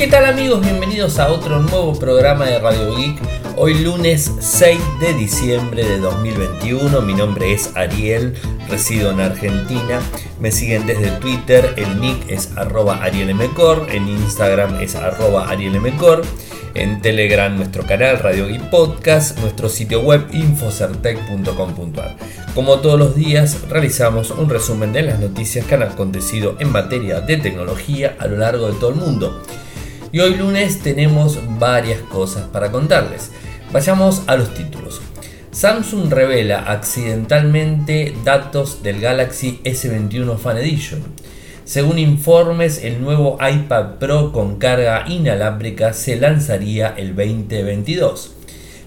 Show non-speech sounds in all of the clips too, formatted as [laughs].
¿Qué tal amigos? Bienvenidos a otro nuevo programa de Radio Geek. Hoy lunes 6 de diciembre de 2021. Mi nombre es Ariel, resido en Argentina. Me siguen desde Twitter, el nick es arroba arielmcor, en Instagram es arroba arielmcor. En Telegram nuestro canal Radio Geek Podcast, nuestro sitio web infocertec.com.ar. Como todos los días realizamos un resumen de las noticias que han acontecido en materia de tecnología a lo largo de todo el mundo. Y hoy lunes tenemos varias cosas para contarles. Vayamos a los títulos. Samsung revela accidentalmente datos del Galaxy S21 Fan Edition. Según informes, el nuevo iPad Pro con carga inalámbrica se lanzaría el 2022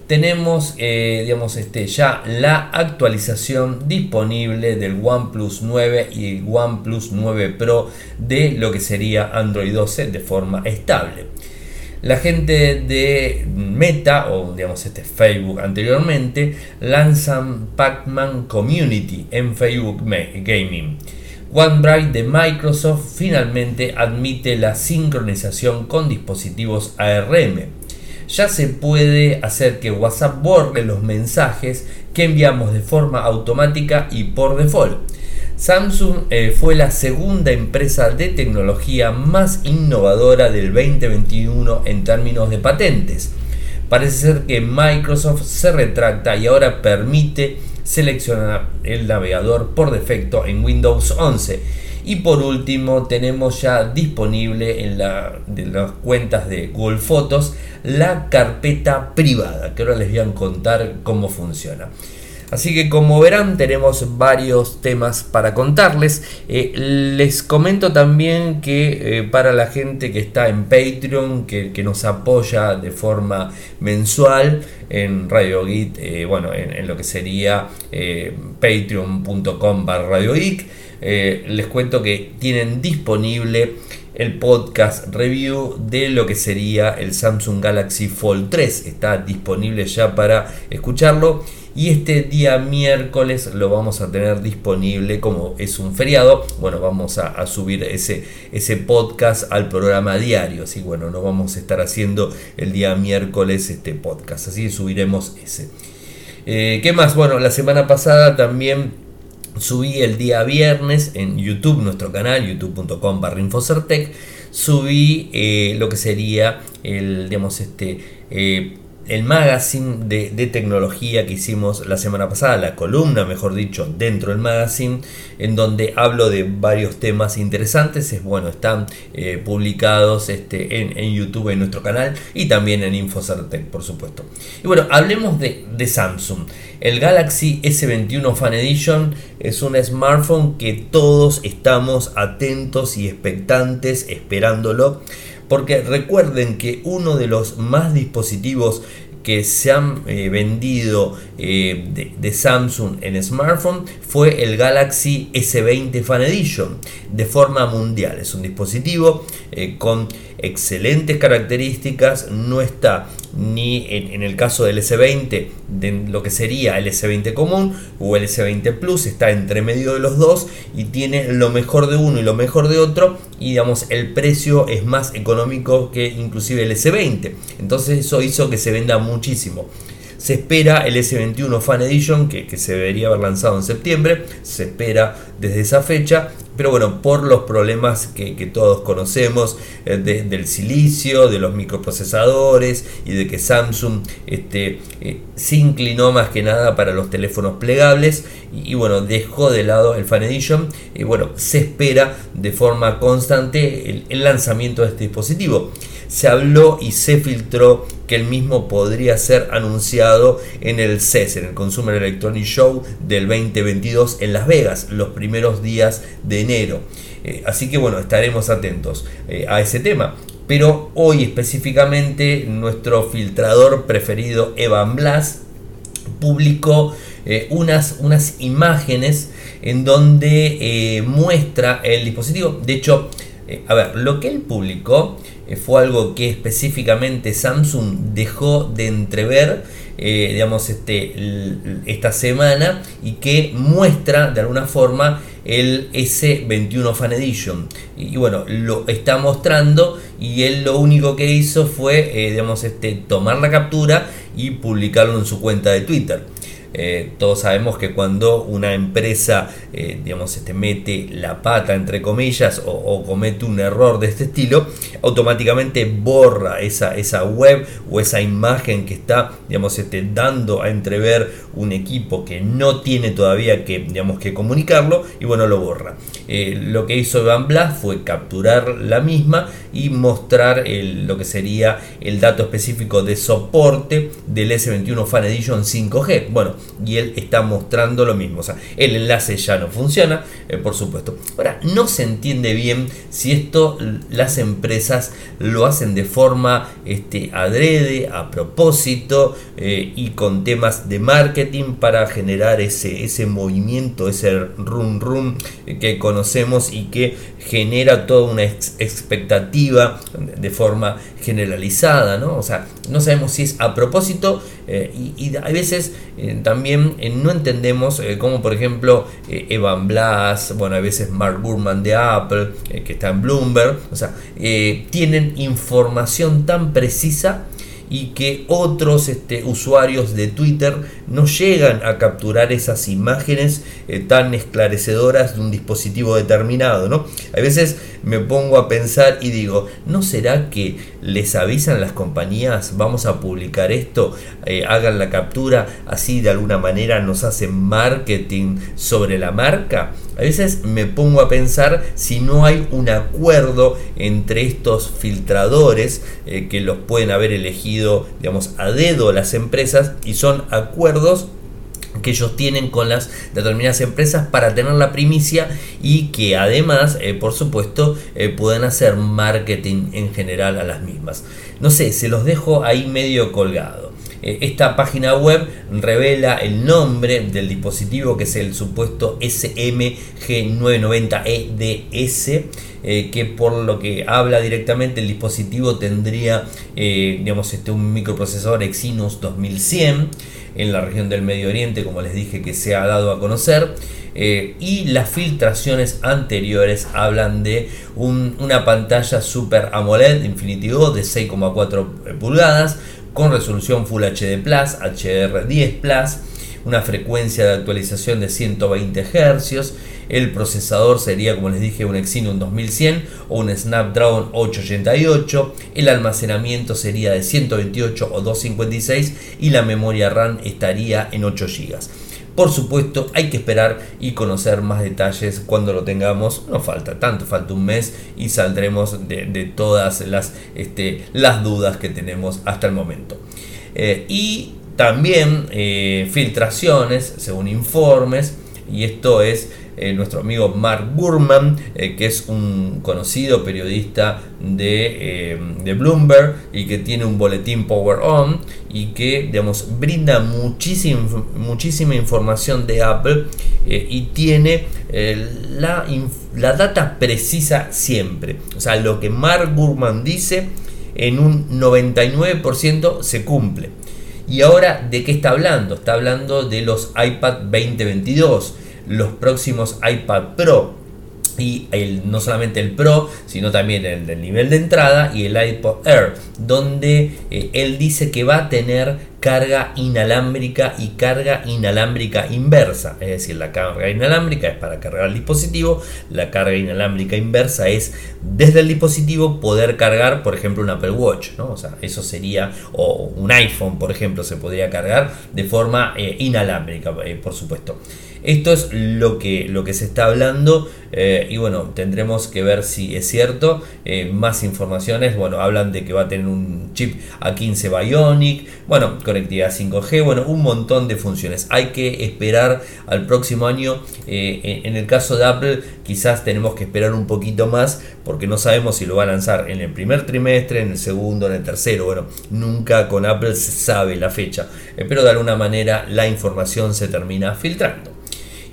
tenemos eh, digamos, este, ya la actualización disponible del OnePlus 9 y el OnePlus 9 Pro de lo que sería Android 12 de forma estable. La gente de Meta o digamos este Facebook anteriormente lanzan Pac-Man Community en Facebook Gaming. OneDrive de Microsoft finalmente admite la sincronización con dispositivos ARM ya se puede hacer que WhatsApp borre los mensajes que enviamos de forma automática y por default. Samsung eh, fue la segunda empresa de tecnología más innovadora del 2021 en términos de patentes. Parece ser que Microsoft se retracta y ahora permite seleccionar el navegador por defecto en Windows 11 y por último, tenemos ya disponible en la, de las cuentas de Google Fotos la carpeta privada, que ahora les voy a contar cómo funciona. Así que como verán tenemos varios temas para contarles. Eh, les comento también que eh, para la gente que está en Patreon, que, nos apoya de forma mensual en Radio Geek, eh, bueno, en, lo que sería patreon.com barra Radio Geek, les cuento que tienen disponible el podcast review de lo que sería el Samsung Galaxy Fold 3. Está disponible ya para escucharlo. Y este día miércoles lo vamos a tener disponible como es un feriado. Bueno, vamos a, subir ese, ese podcast al programa diario. Así bueno, no vamos a estar haciendo el día miércoles este podcast. Así subiremos ese. Eh, ¿Qué más? Bueno, la semana pasada también subí el día viernes en YouTube, nuestro canal, youtube.com barra subí eh, lo que sería el, digamos, este, eh, el magazine de, tecnología que hicimos la semana pasada, la columna, mejor dicho, dentro del magazine, en donde hablo de varios temas interesantes. Es bueno, están eh, publicados este, en, YouTube, en nuestro canal y también en Infocertec, por supuesto. Y bueno, hablemos de, de Samsung. El Galaxy S21 Fan Edition es un smartphone que todos estamos atentos y expectantes esperándolo porque recuerden que uno de los más dispositivos que se han eh, vendido eh, de, Samsung en smartphone fue el Galaxy S20 Fan Edition de forma mundial. Es un dispositivo eh, con excelentes características, no está ni en, el caso del S20 de lo que sería el S20 común o el S20 Plus, está entre medio de los dos y tiene lo mejor de uno y lo mejor de otro y digamos el precio es más económico que inclusive el S20. Entonces eso hizo que se venda muchísimo. Se espera el S21 Fan Edition, que, se debería haber lanzado en septiembre. Se espera desde esa fecha. Pero bueno, por los problemas que, todos conocemos eh, del silicio, de los microprocesadores y de que Samsung este, eh, se inclinó más que nada para los teléfonos plegables y, bueno, dejó de lado el Fan Edition. Y bueno, se espera de forma constante el lanzamiento de este dispositivo se habló y se filtró que el mismo podría ser anunciado en el CES, en el Consumer Electronic Show del 2022 en Las Vegas, los primeros días de Eh, así que bueno, estaremos atentos eh, a ese tema. Pero hoy específicamente nuestro filtrador preferido Evan Blas publicó eh, unas, unas imágenes en donde muestra el dispositivo. De hecho, a ver, lo que él publicó fue algo que específicamente Samsung dejó de entrever digamos, este, esta semana y que muestra de alguna forma el S21 Fan Edition. Y, bueno, lo está mostrando y él lo único que hizo fue, digamos, este, tomar la captura y publicarlo en su cuenta de Twitter. Eh, todos sabemos que cuando una empresa eh, digamos, este, mete la pata entre comillas o, comete un error de este estilo, automáticamente borra esa, esa web o esa imagen que está digamos, este, dando a entrever un equipo que no tiene todavía que, digamos, que comunicarlo y bueno, lo borra. Eh, lo que hizo Van Blas fue capturar la misma y mostrar lo que sería el dato específico de soporte del S21 Fan Edition 5G. Bueno, y él está mostrando lo mismo. O sea, el enlace ya no funciona, eh, por supuesto. Ahora, no se entiende bien si esto las empresas lo hacen de forma este, adrede, a propósito eh, y con temas de marketing para generar ese, ese movimiento, ese rum rum que conocemos y que genera toda una expectativa de forma generalizada, ¿no? O sea, no sabemos si es a propósito eh, y, a veces eh, también eh, no entendemos cómo, por ejemplo, Evan Blass, bueno, a veces Mark Gurman de Apple, que está en Bloomberg, o sea, tienen información tan precisa y que otros este, usuarios de Twitter no llegan a capturar esas imágenes eh, tan esclarecedoras de un dispositivo determinado. ¿no? A veces me pongo a pensar y digo, ¿no será que les avisan las compañías, vamos a publicar esto, eh, hagan la captura, así de alguna manera nos hacen marketing sobre la marca? A veces me pongo a pensar si no hay un acuerdo entre estos filtradores eh, que los pueden haber elegido, digamos, a dedo las empresas y son acuerdos que ellos tienen con las determinadas empresas para tener la primicia y que además, eh, por supuesto, eh, pueden hacer marketing en general a las mismas. No sé, se los dejo ahí medio colgado. Eh, esta página web revela el nombre del dispositivo que es el supuesto SMG990EDS. Eh, que por lo que habla directamente el dispositivo tendría eh, digamos este un microprocesador Exynos 2100 en la región del Medio Oriente como les dije que se ha dado a conocer y las filtraciones anteriores hablan de una pantalla Super AMOLED Infinity O de 6,4 pulgadas con resolución Full HD Plus, HDR10 Plus, una frecuencia de actualización de 120 Hz. El procesador sería, como les dije, un Exynos 2100 o un Snapdragon 888. El almacenamiento sería de 128 o 256 y la memoria RAM estaría en 8 GB. Por supuesto, hay que esperar y conocer más detalles cuando lo tengamos. No falta tanto, falta un mes y saldremos de, todas las, este, las dudas que tenemos hasta el momento. Eh, y también eh, filtraciones, según informes, y esto es eh, nuestro amigo Mark Gurman, eh, que es un conocido periodista de, de, Bloomberg y que tiene un boletín Power On y que digamos, brinda muchísima, muchísima información de Apple y tiene la, la data precisa siempre. O sea, lo que Mark Gurman dice en un 99% se cumple. Y ahora, ¿de qué está hablando? Está hablando de los iPad 2022 los próximos iPad Pro y el, no solamente el Pro, sino también el del nivel de entrada y el iPod Air, donde eh, él dice que va a tener carga inalámbrica y carga inalámbrica inversa. Es decir, la carga inalámbrica es para cargar el dispositivo, la carga inalámbrica inversa es desde el dispositivo poder cargar, por ejemplo, un Apple Watch. ¿no? O sea, eso sería, o un iPhone, por ejemplo, se podría cargar de forma eh, inalámbrica, eh, por supuesto. Esto es lo que, lo que se está hablando eh, y bueno, tendremos que ver si es cierto. Eh, más informaciones, bueno, hablan de que va a tener un chip A15 Bionic, bueno, conectividad 5G, bueno, un montón de funciones. Hay que esperar al próximo año. Eh, en el caso de Apple, quizás tenemos que esperar un poquito más porque no sabemos si lo va a lanzar en el primer trimestre, en el segundo, en el tercero. Bueno, nunca con Apple se sabe la fecha, pero de alguna manera la información se termina filtrando.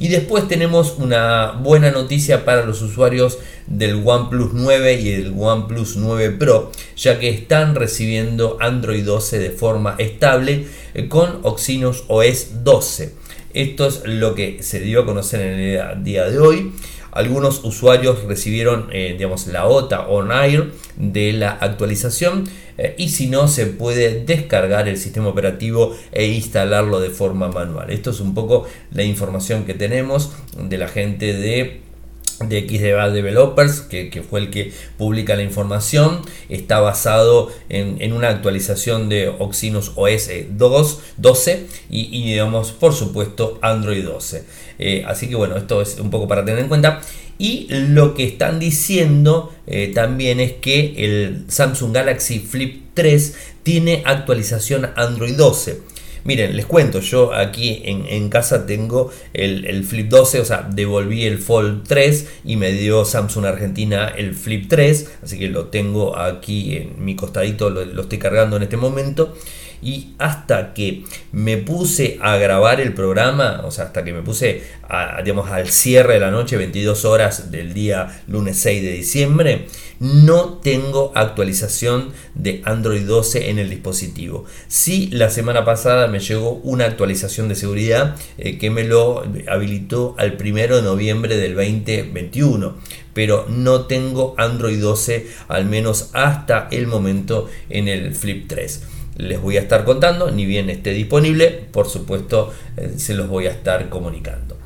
Y después tenemos una buena noticia para los usuarios del OnePlus 9 y el OnePlus 9 Pro, ya que están recibiendo Android 12 de forma estable eh, con Oxynos OS 12. Esto es lo que se dio a conocer en el día de hoy. Algunos usuarios recibieron eh, digamos, la OTA on air de la actualización eh, y si no se puede descargar el sistema operativo e instalarlo de forma manual. Esto es un poco la información que tenemos de la gente de de XDBA Developers, que, fue el que publica la información, está basado en, una actualización de Oxynos OS 2, 12 y, digamos, por supuesto, Android 12. Eh, así que bueno, esto es un poco para tener en cuenta. Y lo que están diciendo eh, también es que el Samsung Galaxy Flip 3 tiene actualización Android 12. Miren, les cuento, yo aquí en, casa tengo el, Flip 12, o sea, devolví el Fold 3 y me dio Samsung Argentina el Flip 3, así que lo tengo aquí en mi costadito, lo, estoy cargando en este momento y hasta que me puse a grabar el programa, o sea, hasta que me puse digamos, al cierre de la noche, 22 horas del día lunes 6 de diciembre, no tengo actualización de Android 12 en el dispositivo. Sí, la semana pasada me llegó una actualización de seguridad eh, que me lo habilitó al 1 de noviembre del 2021 pero no tengo Android 12 al menos hasta el momento en el Flip 3 les voy a estar contando, ni bien esté disponible, por supuesto eh, se los voy a estar comunicando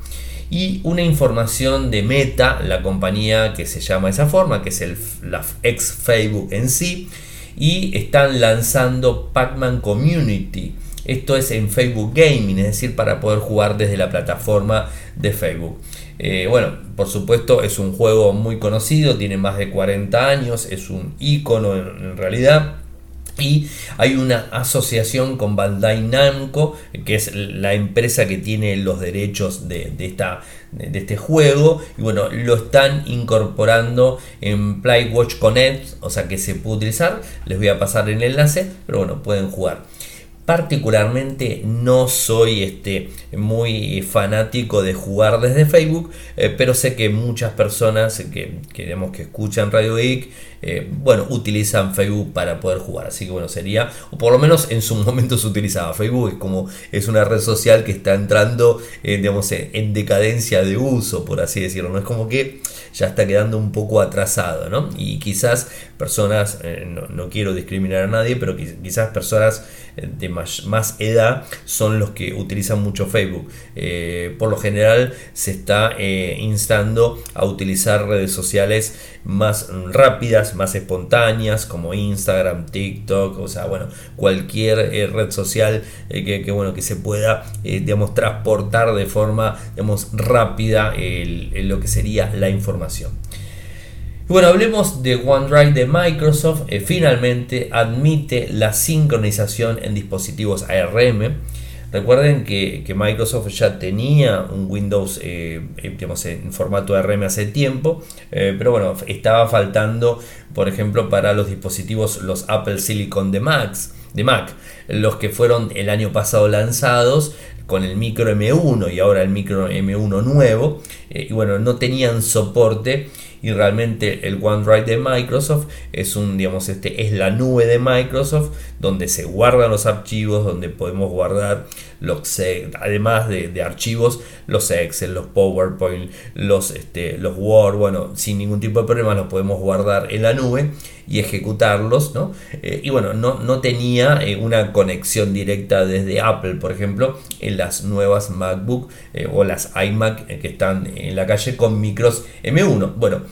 y una información de Meta, la compañía que se llama esa forma, que es el, la ex Facebook en sí, y están lanzando Pac-Man Community. Esto es en Facebook Gaming, es decir, para poder jugar desde la plataforma de Facebook. Eh, bueno, por supuesto es un juego muy conocido, tiene más de 40 años, es un icono en realidad y hay una asociación con Bandai Namco, que es la empresa que tiene los derechos de, esta, de este juego. Y bueno, lo están incorporando en Playwatch Connect, o sea que se puede utilizar. Les voy a pasar el enlace, pero bueno, pueden jugar. Particularmente no soy este, muy fanático de jugar desde Facebook, eh, pero sé que muchas personas que, que escuchan Radio Geek eh, bueno, utilizan Facebook para poder jugar. Así que bueno, sería, o por lo menos en su [laughs] momento se utilizaba. Facebook es como es una red social que está entrando, eh, digamos, en decadencia de uso, por así decirlo. No es como que ya está quedando un poco atrasado, ¿no? Y quizás personas, eh, no, quiero discriminar a nadie, pero quizás personas de más, edad son los que utilizan mucho Facebook. por lo general se está instando a utilizar redes sociales más rápidas, más espontáneas, como Instagram, TikTok, o sea, bueno, cualquier eh, red social eh, que, bueno, que se pueda, eh, digamos, transportar de forma, digamos, rápida lo que sería la información. bueno, hablemos de OneDrive de Microsoft. finalmente admite la sincronización en dispositivos ARM. Recuerden que, Microsoft ya tenía un Windows eh, en formato ARM hace tiempo, eh, pero bueno, estaba faltando, por ejemplo, para los dispositivos, los Apple Silicon de, Max, de Mac, los que fueron el año pasado lanzados con el micro M1 y ahora el micro M1 nuevo, eh, y bueno, no tenían soporte y realmente el OneDrive de Microsoft es un digamos este es la nube de Microsoft donde se guardan los archivos donde podemos guardar los además de, archivos los Excel los PowerPoint los este, los Word bueno sin ningún tipo de problema los podemos guardar en la nube y ejecutarlos ¿no? Eh, y bueno no, no tenía eh, una conexión directa desde Apple por ejemplo en las nuevas MacBook eh, o las iMac que están en la calle con micros M1 bueno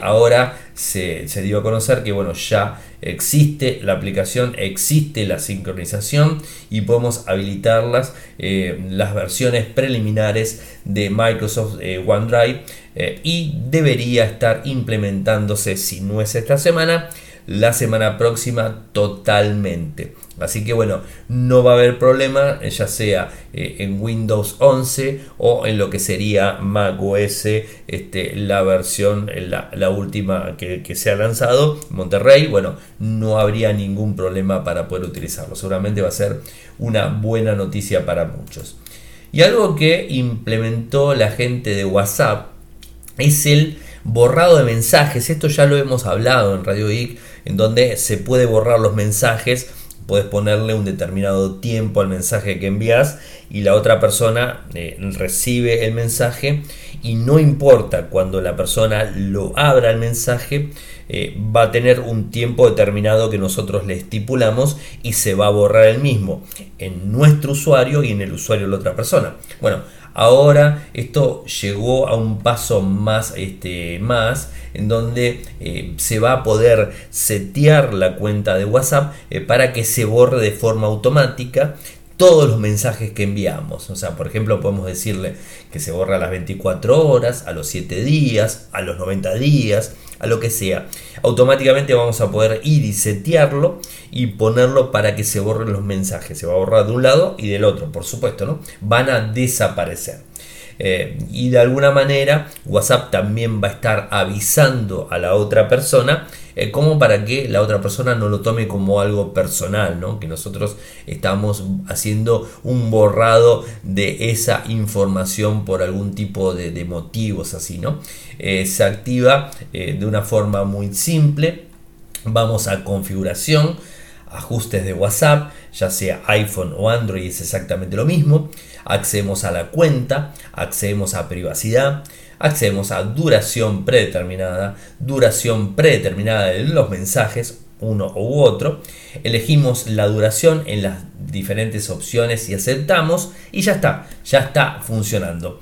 ahora se, dio a conocer que bueno, ya existe la aplicación, existe la sincronización y podemos habilitarlas eh, las versiones preliminares de Microsoft eh, OneDrive eh, y debería estar implementándose si no es esta semana la semana próxima totalmente. Así que bueno, no va a haber problema, ya sea eh, en Windows 11 o en lo que sería Mac OS, este, la versión, la, última que, que, se ha lanzado, Monterrey. Bueno, no habría ningún problema para poder utilizarlo. Seguramente va a ser una buena noticia para muchos. Y algo que implementó la gente de WhatsApp es el borrado de mensajes. Esto ya lo hemos hablado en Radio Geek, en donde se puede borrar los mensajes. Puedes ponerle un determinado tiempo al mensaje que envías y la otra persona eh, recibe el mensaje y no importa cuando la persona lo abra el mensaje, eh, va a tener un tiempo determinado que nosotros le estipulamos y se va a borrar el mismo en nuestro usuario y en el usuario de la otra persona. Bueno, ahora esto llegó a un paso más, este, más en donde eh, se va a poder setear la cuenta de WhatsApp para que se borre de forma automática todos los mensajes que enviamos. O sea, por ejemplo, podemos decirle que se borra a las 24 horas, a los 7 días, a los 90 días, a lo que sea. Automáticamente vamos a poder ir y setearlo y ponerlo para que se borren los mensajes. Se va a borrar de un lado y del otro, por supuesto, ¿no? Van a desaparecer. Eh, y de alguna manera WhatsApp también va a estar avisando a la otra persona eh, como para que la otra persona no lo tome como algo personal, ¿no? que nosotros estamos haciendo un borrado de esa información por algún tipo de, motivos así, ¿no? Eh, se activa de una forma muy simple, vamos a configuración, ajustes de WhatsApp, ya sea iPhone o Android es exactamente lo mismo, accedemos a la cuenta, accedemos a privacidad, accedemos a duración predeterminada, duración predeterminada de los mensajes, uno u otro, elegimos la duración en las diferentes opciones y aceptamos y ya está, ya está funcionando.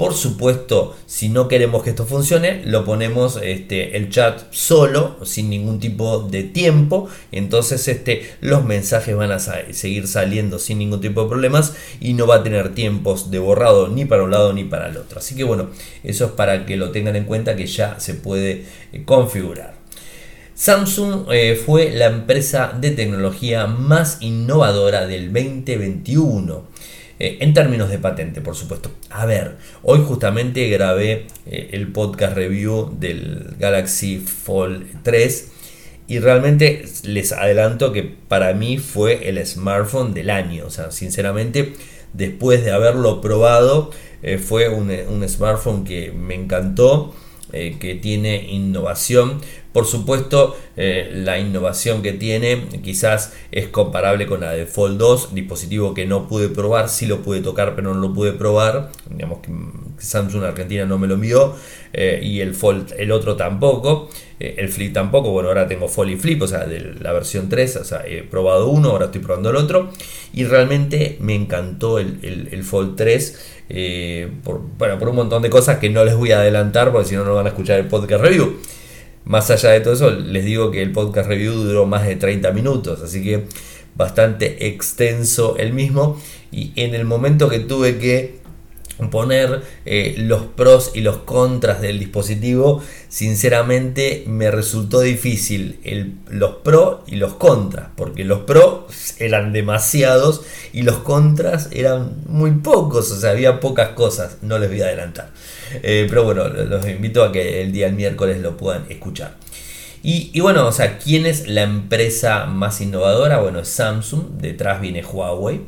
Por supuesto, si no queremos que esto funcione, lo ponemos este, el chat solo, sin ningún tipo de tiempo. Entonces este, los mensajes van a seguir saliendo sin ningún tipo de problemas y no va a tener tiempos de borrado ni para un lado ni para el otro. Así que bueno, eso es para que lo tengan en cuenta que ya se puede eh, configurar. Samsung eh, fue la empresa de tecnología más innovadora del 2021. Eh, en términos de patente, por supuesto. A ver, hoy justamente grabé eh, el podcast review del Galaxy Fold 3 y realmente les adelanto que para mí fue el smartphone del año. O sea, sinceramente, después de haberlo probado, eh, fue un, un, smartphone que me encantó, que tiene innovación. Por supuesto, eh, la innovación que tiene quizás es comparable con la de Fold 2, dispositivo que no pude probar, sí lo pude tocar pero no lo pude probar, digamos que Samsung Argentina no me lo envió eh, y el Fold, el otro tampoco, eh, el Flip tampoco, bueno ahora tengo Fold y Flip, o sea de la versión 3, o sea he probado uno, ahora estoy probando el otro. Y realmente me encantó el, el, Fold 3 por, bueno, por un montón de cosas que no les voy a adelantar porque si no no van a escuchar el podcast review. Más allá de todo eso, les digo que el podcast review duró más de 30 minutos, así que bastante extenso el mismo. Y en el momento que tuve que poner eh, los pros y los contras del dispositivo, sinceramente me resultó difícil los pros y los contras, porque los pros eran demasiados y los contras eran muy pocos, o sea, había pocas cosas, no les voy a adelantar. Eh, pero bueno, los invito a que el día del miércoles lo puedan escuchar. Y, y, bueno, o sea, ¿quién es la empresa más innovadora? Bueno, es Samsung, detrás viene Huawei.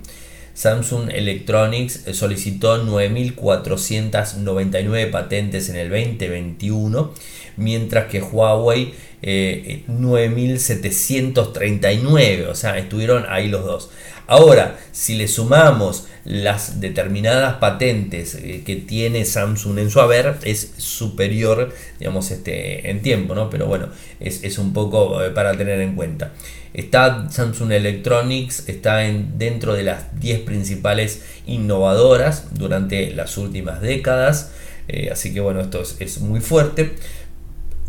Samsung Electronics solicitó 9.499 patentes en el 2021, mientras que Huawei 9.739, eh, o sea, estuvieron ahí los dos. Ahora, si le sumamos las determinadas patentes eh, que tiene Samsung en su haber, es superior, digamos, este, en tiempo, ¿no? Pero bueno, es, es un poco eh, para tener en cuenta. Está Samsung Electronics, está en, dentro de las 10 principales innovadoras durante las últimas décadas. Eh, así que bueno, esto es, muy fuerte.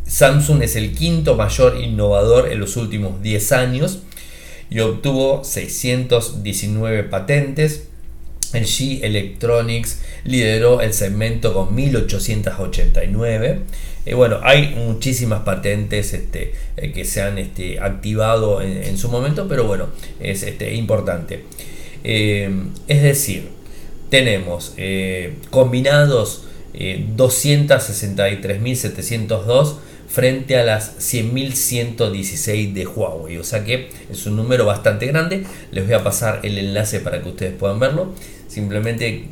Samsung es el quinto mayor innovador en los últimos 10 años y obtuvo 619 patentes. El G Electronics lideró el segmento con 1889. Eh, bueno, hay muchísimas patentes este, eh, que se han este, activado en, su momento, pero bueno, es este, importante. Eh, es decir, tenemos combinados 263.702 frente a las 100.116 de Huawei. O sea que es un número bastante grande. Les voy a pasar el enlace para que ustedes puedan verlo. Simplemente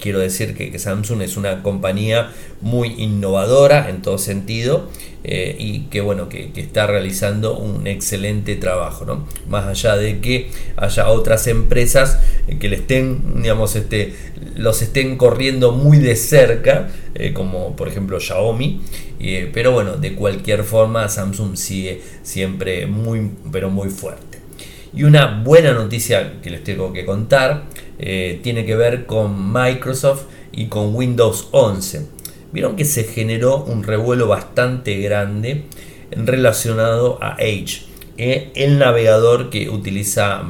quiero decir que, Samsung es una compañía muy innovadora en todo sentido eh, y que bueno que, está realizando un excelente trabajo ¿no? más allá de que haya otras empresas que le estén digamos este los estén corriendo muy de cerca eh, como por ejemplo Xiaomi eh, pero bueno de cualquier forma Samsung sigue siempre muy pero muy fuerte y una buena noticia que les tengo que contar eh, tiene que ver con Microsoft y con Windows 11. Vieron que se generó un revuelo bastante grande relacionado a Edge, eh, el navegador que utiliza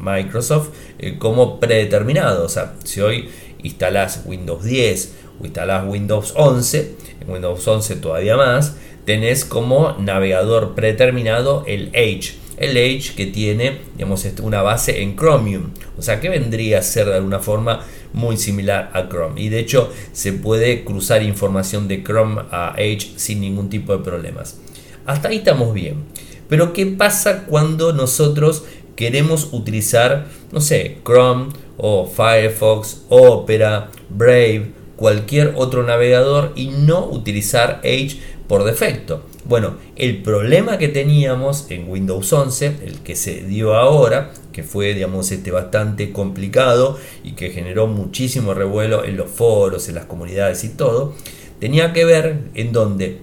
Microsoft eh, como predeterminado. O sea, si hoy instalás Windows 10 o instalás Windows 11, en Windows 11 todavía más, tenés como navegador predeterminado el Edge el Edge que tiene digamos, este, una base en Chromium, o sea que vendría a ser de alguna forma muy similar a Chrome y de hecho se puede cruzar información de Chrome a Edge sin ningún tipo de problemas. Hasta ahí estamos bien, pero ¿qué pasa cuando nosotros queremos utilizar, no sé, Chrome o Firefox, Opera, Brave, cualquier otro navegador y no utilizar Edge por defecto? Bueno, el problema que teníamos en Windows 11, el que se dio ahora, que fue digamos este bastante complicado y que generó muchísimo revuelo en los foros, en las comunidades y todo, tenía que ver en donde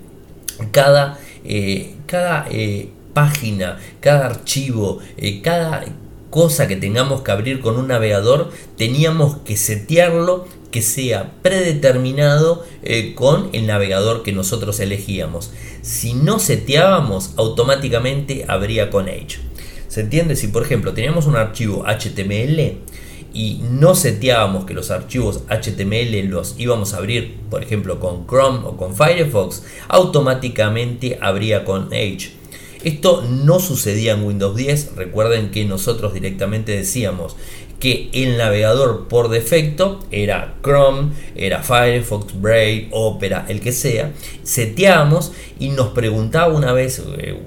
cada, eh, cada eh, página, cada archivo, eh, cada cosa que tengamos que abrir con un navegador, teníamos que setearlo que sea predeterminado eh, con el navegador que nosotros elegíamos. Si no seteábamos, automáticamente habría con Edge. ¿Se entiende? Si por ejemplo teníamos un archivo HTML y no seteábamos que los archivos HTML los íbamos a abrir, por ejemplo, con Chrome o con Firefox, automáticamente habría con Edge. Esto no sucedía en Windows 10. Recuerden que nosotros directamente decíamos que el navegador por defecto era Chrome, era Firefox, Brave, Opera, el que sea. Seteamos y nos preguntaba una vez eh,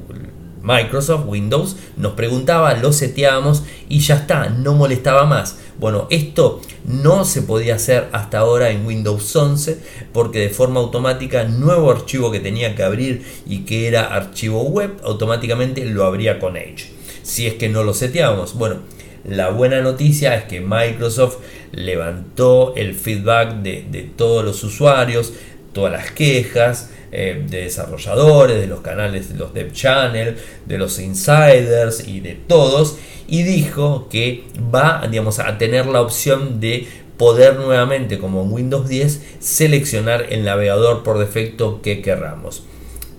Microsoft, Windows, nos preguntaba, lo seteábamos y ya está, no molestaba más. Bueno, esto no se podía hacer hasta ahora en Windows 11 porque de forma automática nuevo archivo que tenía que abrir y que era archivo web automáticamente lo abría con Edge. Si es que no lo seteábamos. Bueno, la buena noticia es que Microsoft levantó el feedback de, todos los usuarios, todas las quejas eh, de desarrolladores, de los canales, de los dev channel, de los insiders y de todos y dijo que va a tener la opción de poder nuevamente, como en Windows 10, seleccionar el navegador por defecto que querramos.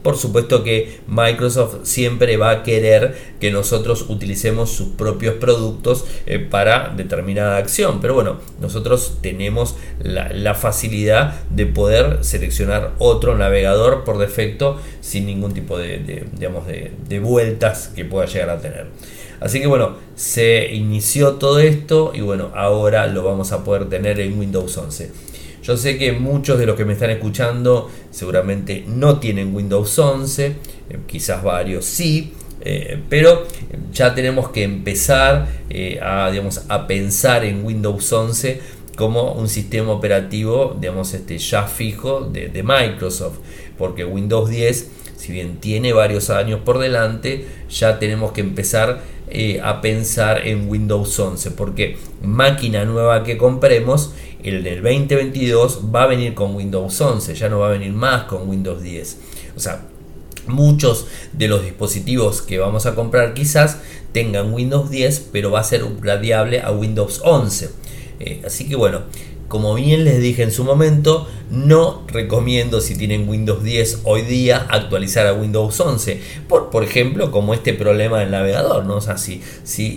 Por supuesto que Microsoft siempre va a querer que nosotros utilicemos sus propios productos eh, para determinada acción. Pero bueno, nosotros tenemos la, facilidad de poder seleccionar otro navegador por defecto sin ningún tipo de, digamos, de vueltas que pueda llegar a tener. Así que bueno, se inició todo esto y bueno, ahora lo vamos a poder tener en Windows 11. Yo sé que muchos de los que me están escuchando seguramente no tienen Windows 11, eh, quizás varios sí, eh, pero ya tenemos que empezar eh, a, digamos, a pensar en Windows 11 como un sistema operativo digamos, este, ya fijo de, de Microsoft, porque Windows 10, si bien tiene varios años por delante, ya tenemos que empezar eh, a pensar en Windows 11 porque máquina nueva que compremos el del 2022 va a venir con Windows 11 ya no va a venir más con Windows 10 o sea muchos de los dispositivos que vamos a comprar quizás tengan Windows 10 pero va a ser upgradeable a Windows 11 eh, así que bueno como bien les dije en su momento, no recomiendo si tienen Windows 10 hoy día actualizar a Windows 11. Por, por ejemplo, como este problema del navegador. ¿no? O sea, si,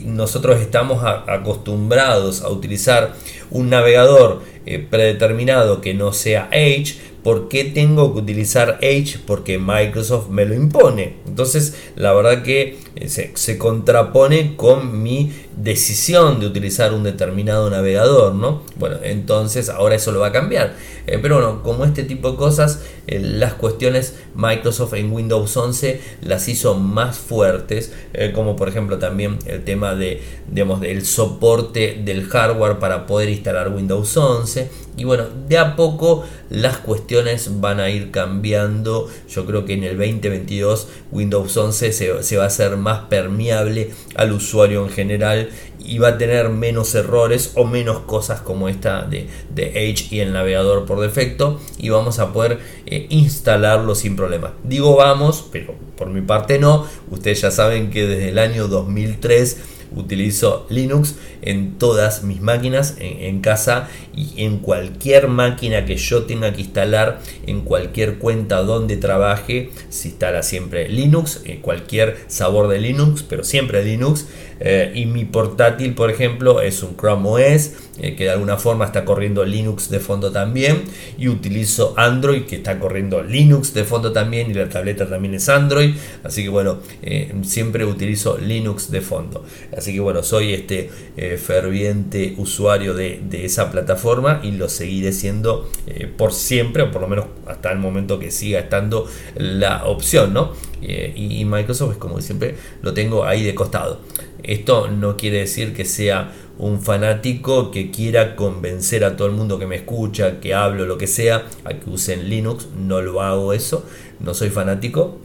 nosotros estamos acostumbrados a utilizar un navegador eh, predeterminado que no sea Edge, ¿por qué tengo que utilizar Edge? Porque Microsoft me lo impone. Entonces, la verdad que eh, se, contrapone con mi decisión de utilizar un determinado navegador, ¿no? Bueno, entonces ahora eso lo va a cambiar. Eh, pero bueno, como este tipo de cosas, eh, las cuestiones Microsoft en Windows 11 las hizo más fuertes, como por ejemplo también el tema de, digamos, del soporte del hardware para poder instalar Windows 11. Y bueno, de a poco las cuestiones van a ir cambiando. Yo creo que en el 2022 Windows 11 se, va a hacer más permeable al usuario en general y va a tener menos errores o menos cosas como esta de, de Edge y el navegador por defecto y vamos a poder eh, instalarlo sin problema. Digo vamos, pero por mi parte no. Ustedes ya saben que desde el año 2003 utilizo Linux en todas mis máquinas en, casa y en cualquier máquina que yo tenga que instalar, en cualquier cuenta donde trabaje, se instala siempre Linux, en cualquier sabor de Linux, pero siempre Linux. Eh, y mi portátil, por ejemplo, es un Chrome OS, eh, que de alguna forma está corriendo Linux de fondo también. Y utilizo Android, que está corriendo Linux de fondo también. Y la tableta también es Android. Así que bueno, eh, siempre utilizo Linux de fondo. Así que bueno, soy este ferviente usuario de, esa plataforma y lo seguiré siendo por siempre, o por lo menos hasta el momento que siga estando la opción, ¿no? y, y Microsoft es como siempre lo tengo ahí de costado. Esto no quiere decir que sea un fanático que quiera convencer a todo el mundo que me escucha, que hablo, lo que sea, a que usen Linux. No lo hago eso, no soy fanático.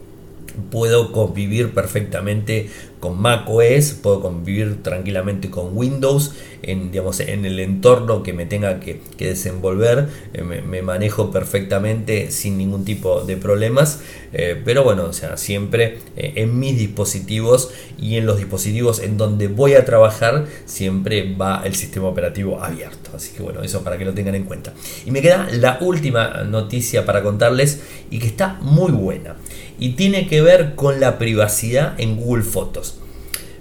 Puedo convivir perfectamente con macOS, puedo convivir tranquilamente con Windows, en, digamos, en el entorno que me tenga que, desenvolver, eh, me, manejo perfectamente sin ningún tipo de problemas, eh, pero bueno, o sea, siempre eh, en mis dispositivos y en los dispositivos en donde voy a trabajar, siempre va el sistema operativo abierto, así que bueno, eso para que lo tengan en cuenta. Y me queda la última noticia para contarles y que está muy buena y tiene que ver con la privacidad en Google Fotos.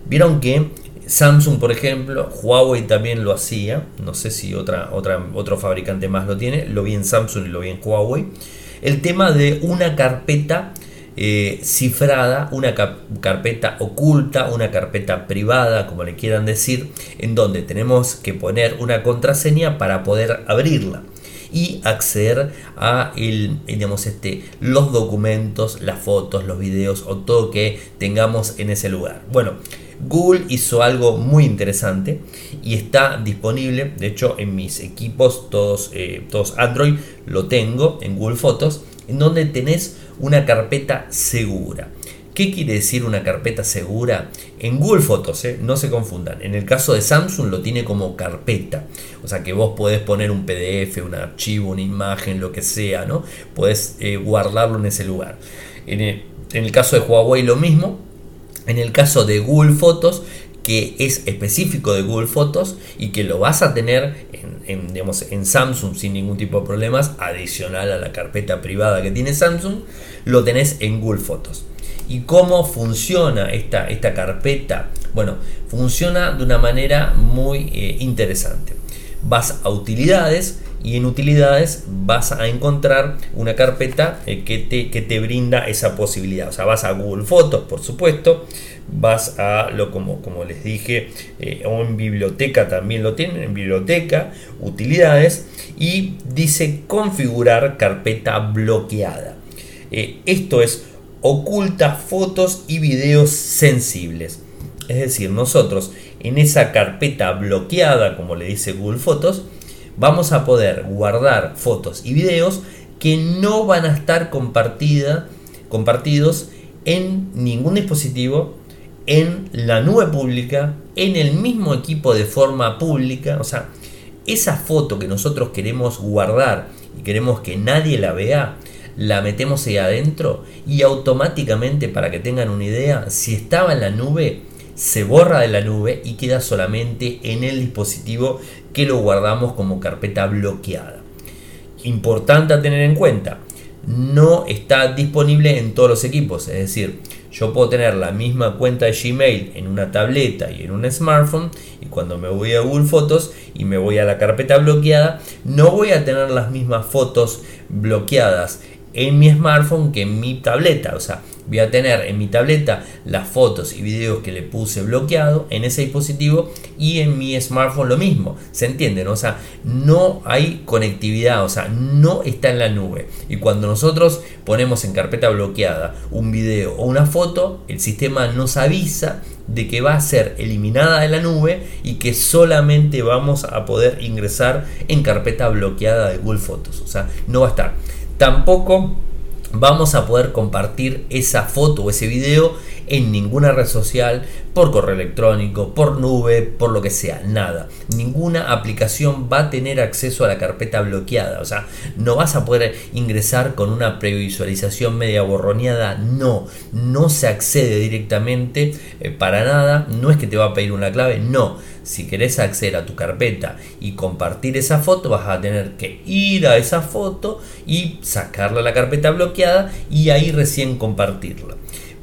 Vieron que Samsung, por ejemplo, Huawei también lo hacía, no sé si otra, otro fabricante más lo tiene, lo vi en Samsung y lo vi en Huawei, el tema de una carpeta eh, cifrada, una carpeta oculta, una carpeta privada, como le quieran decir, en donde tenemos que poner una contraseña para poder abrirla y acceder a el, este, los documentos, las fotos, los videos o todo que tengamos en ese lugar. Bueno, Google hizo algo muy interesante y está disponible, de hecho en mis equipos, todos, eh, todos Android, lo tengo en Google Fotos, en donde tenés una carpeta segura. ¿Qué quiere decir una carpeta segura? En Google Fotos, eh, no se confundan. En el caso de Samsung lo tiene como carpeta. O sea que vos podés poner un PDF, un archivo, una imagen, lo que sea, ¿no? Podés eh, guardarlo en ese lugar. En el, caso de Huawei lo mismo. En el caso de Google Fotos, que es específico de Google Fotos y que lo vas a tener en, en, Samsung sin ningún tipo de problemas, adicional a la carpeta privada que tiene Samsung, lo tenés en Google Fotos. ¿Y cómo funciona esta, esta carpeta? Bueno, funciona de una manera muy eh, interesante. Vas a utilidades y en utilidades vas a encontrar una carpeta eh, que, te, que, te, brinda esa posibilidad. O sea, vas a Google Fotos, por supuesto, vas a lo como, como les dije, eh, o en biblioteca también lo tienen, en biblioteca, utilidades, y dice configurar carpeta bloqueada. esto es oculta fotos y videos sensibles. Es decir, nosotros en esa carpeta bloqueada, como le dice Google Fotos, vamos a poder guardar fotos y videos que no van a estar compartida, compartidos en ningún dispositivo, en la nube pública, en el mismo equipo de forma pública. O sea, esa foto que nosotros queremos guardar y queremos que nadie la vea, la metemos ahí adentro y automáticamente, para que tengan una idea, si estaba en la nube, se borra de la nube y queda solamente en el dispositivo que lo guardamos como carpeta bloqueada. Importante a tener en cuenta, no está disponible en todos los equipos, es decir, yo puedo tener la misma cuenta de Gmail en una tableta y en un smartphone y cuando me voy a Google Fotos y me voy a la carpeta bloqueada, no voy a tener las mismas fotos bloqueadas en mi smartphone que en mi tableta. O sea, voy a tener en mi tableta las fotos y videos que le puse bloqueado en ese dispositivo y en mi smartphone lo mismo. ¿Se entiende? O sea, no hay conectividad, o sea, no está en la nube. Y cuando nosotros ponemos en carpeta bloqueada un video o una foto, el sistema nos avisa de que va a ser eliminada de la nube y que solamente vamos a poder ingresar en carpeta bloqueada de Google Fotos. O sea, no va a estar. Tampoco vamos a poder compartir esa foto o ese video en ninguna red social, por correo electrónico, por nube, por lo que sea, nada. Ninguna aplicación va a tener acceso a la carpeta bloqueada, o sea, no vas a poder ingresar con una previsualización media borroneada, no, no se accede directamente eh, para nada, no es que te va a pedir una clave, no. Si querés acceder a tu carpeta y compartir esa foto, vas a tener que ir a esa foto y sacarla a la carpeta bloqueada y ahí recién compartirla.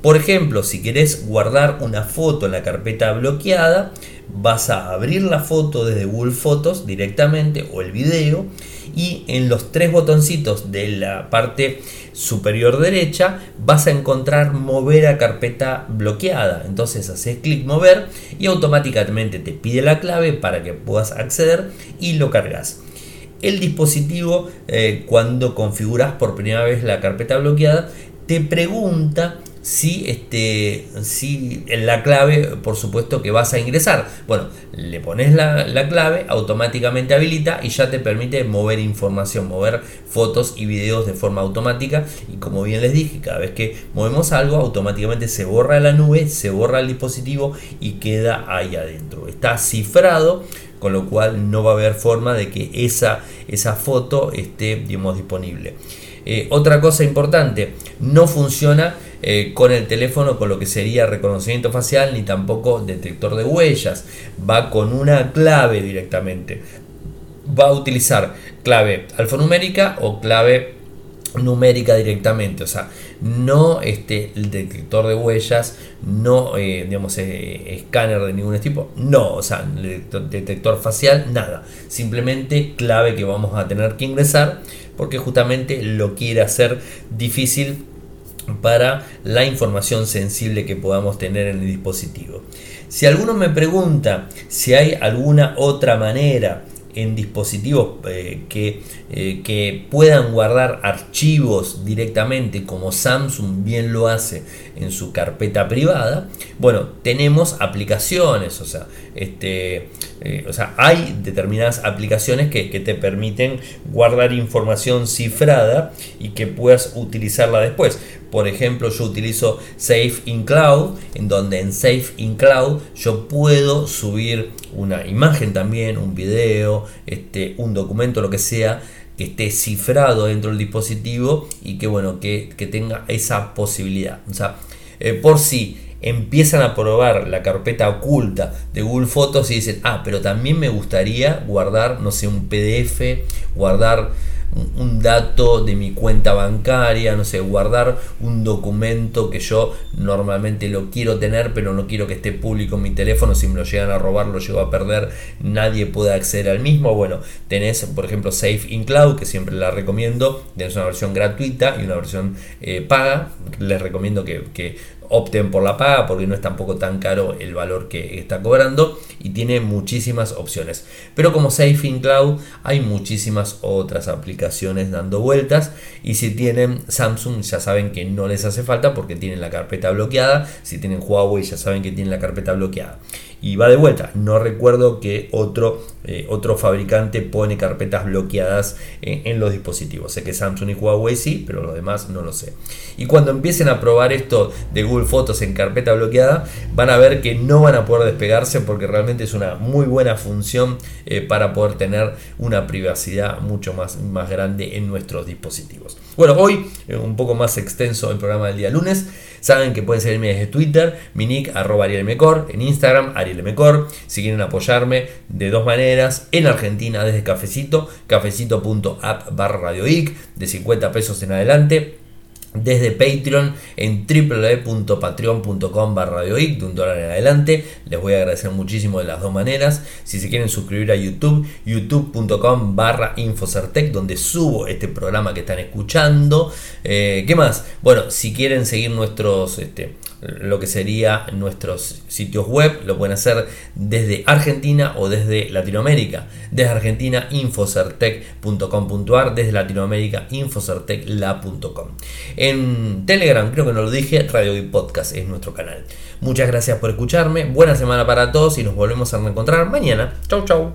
Por ejemplo, si querés guardar una foto en la carpeta bloqueada, vas a abrir la foto desde Google Fotos directamente o el video y en los tres botoncitos de la parte superior derecha vas a encontrar mover a carpeta bloqueada. Entonces haces clic mover y automáticamente te pide la clave para que puedas acceder y lo cargas. El dispositivo eh, cuando configuras por primera vez la carpeta bloqueada te pregunta si, este, si en la clave, por supuesto, que vas a ingresar. Bueno, le pones la, la, clave, automáticamente habilita y ya te permite mover información, mover fotos y videos de forma automática. Y como bien les dije, cada vez que movemos algo, automáticamente se borra la nube, se borra el dispositivo y queda ahí adentro. Está cifrado con lo cual no va a haber forma de que esa, esa foto esté digamos, disponible. Eh, otra cosa importante, no funciona eh, con el teléfono con lo que sería reconocimiento facial ni tampoco detector de huellas. Va con una clave directamente. Va a utilizar clave alfanumérica o clave numérica directamente, o sea, no este, el detector de huellas, no eh, digamos eh, escáner de ningún tipo, no, o sea, detector, detector facial, nada, simplemente clave que vamos a tener que ingresar porque justamente lo quiere hacer difícil para la información sensible que podamos tener en el dispositivo. Si alguno me pregunta si hay alguna otra manera en dispositivos eh, que, eh, que, puedan guardar archivos directamente como Samsung bien lo hace en su carpeta privada, bueno, tenemos aplicaciones, o sea, este, eh, o sea hay determinadas aplicaciones que, que, te permiten guardar información cifrada y que puedas utilizarla después. Por ejemplo, yo utilizo Safe in Cloud, en donde en Safe in Cloud yo puedo subir una imagen también, un video, este, un documento, lo que sea, que esté cifrado dentro del dispositivo y que bueno, que, tenga esa posibilidad. O sea, eh, por si empiezan a probar la carpeta oculta de Google Fotos y dicen, ah, pero también me gustaría guardar, no sé, un PDF, guardar un dato de mi cuenta bancaria, no sé, guardar un documento que yo normalmente lo quiero tener, pero no quiero que esté público en mi teléfono, si me lo llegan a robar, lo llego a perder, nadie puede acceder al mismo. Bueno, tenés, por ejemplo, Safe in Cloud, que siempre la recomiendo, tenés una versión gratuita y una versión eh, paga. Les recomiendo que, que opten por la paga porque no es tampoco tan caro el valor que está cobrando y tiene muchísimas opciones. Pero como Safe in Cloud hay muchísimas otras aplicaciones dando vueltas y si tienen Samsung ya saben que no les hace falta porque tienen la carpeta bloqueada, si tienen Huawei ya saben que tienen la carpeta bloqueada y va de vuelta. No recuerdo que otro, eh, otro fabricante pone carpetas bloqueadas en, los dispositivos. Sé que Samsung y Huawei sí, pero los demás no lo sé. Y cuando empiecen a probar esto de Google Fotos en carpeta bloqueada, van a ver que no van a poder despegarse porque realmente es una muy buena función eh, para poder tener una privacidad mucho más, más grande en nuestros dispositivos. Bueno, hoy eh, un poco más extenso el programa del día lunes. Saben que pueden seguirme desde Twitter, mi nick arroba arielmecor, en Instagram arielmecor. Si quieren apoyarme de dos maneras, en Argentina desde Cafecito, cafecito.app barra radioic, de 50 pesos en adelante desde Patreon en www.patreon.com barra de un dólar en adelante. Les voy a agradecer muchísimo de las dos maneras. Si se quieren suscribir a YouTube, youtube.com barra infocertec, donde subo este programa que están escuchando. Eh, ¿Qué más? Bueno, si quieren seguir nuestros... Este, lo que sería nuestros sitios web, lo pueden hacer desde Argentina o desde Latinoamérica. Desde Argentina, infocertec.com.ar, desde Latinoamérica, infocertecla.com. En Telegram, creo que no lo dije, Radio y Podcast es nuestro canal. Muchas gracias por escucharme, buena semana para todos y nos volvemos a reencontrar mañana. Chau, chau.